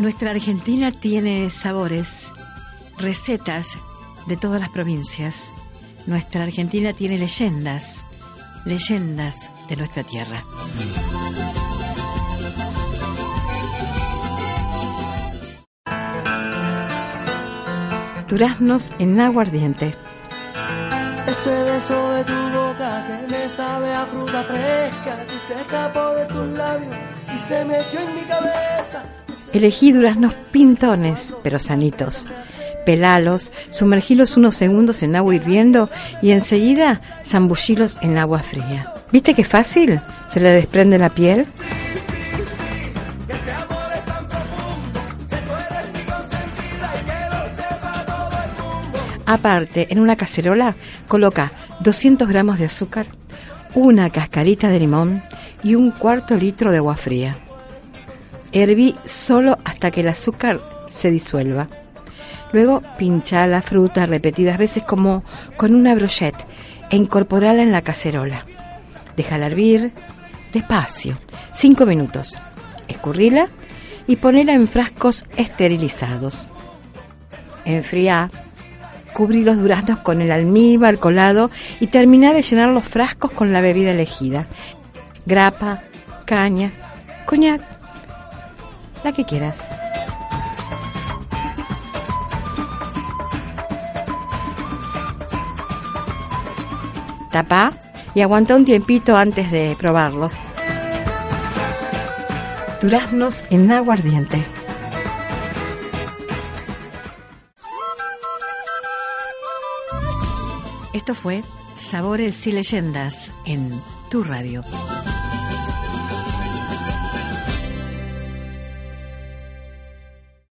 Nuestra Argentina tiene sabores, recetas de todas las provincias. Nuestra Argentina tiene leyendas, leyendas de nuestra tierra. Duraznos en aguardiente. Ese beso de tu boca que me sabe a fruta fresca, que se escapó de tus labios y se metió en mi cabeza. Elegí duraznos pintones, pero sanitos. Pelalos, sumergilos unos segundos en agua hirviendo y enseguida zambullilos en agua fría. ¿Viste qué fácil? ¿Se le desprende la piel? Aparte, en una cacerola coloca 200 gramos de azúcar, una cascarita de limón y un cuarto litro de agua fría. Herví solo hasta que el azúcar se disuelva. Luego pincha la fruta repetidas veces como con una brochette e incorporala en la cacerola. Déjala hervir despacio, 5 minutos. Escurrila y ponela en frascos esterilizados. Enfría, cubrí los duraznos con el almíbar colado y termina de llenar los frascos con la bebida elegida. Grapa, caña, coñac, la que quieras. Tapa y aguanta un tiempito antes de probarlos. Duraznos en aguardiente. Esto fue Sabores y Leyendas en tu radio.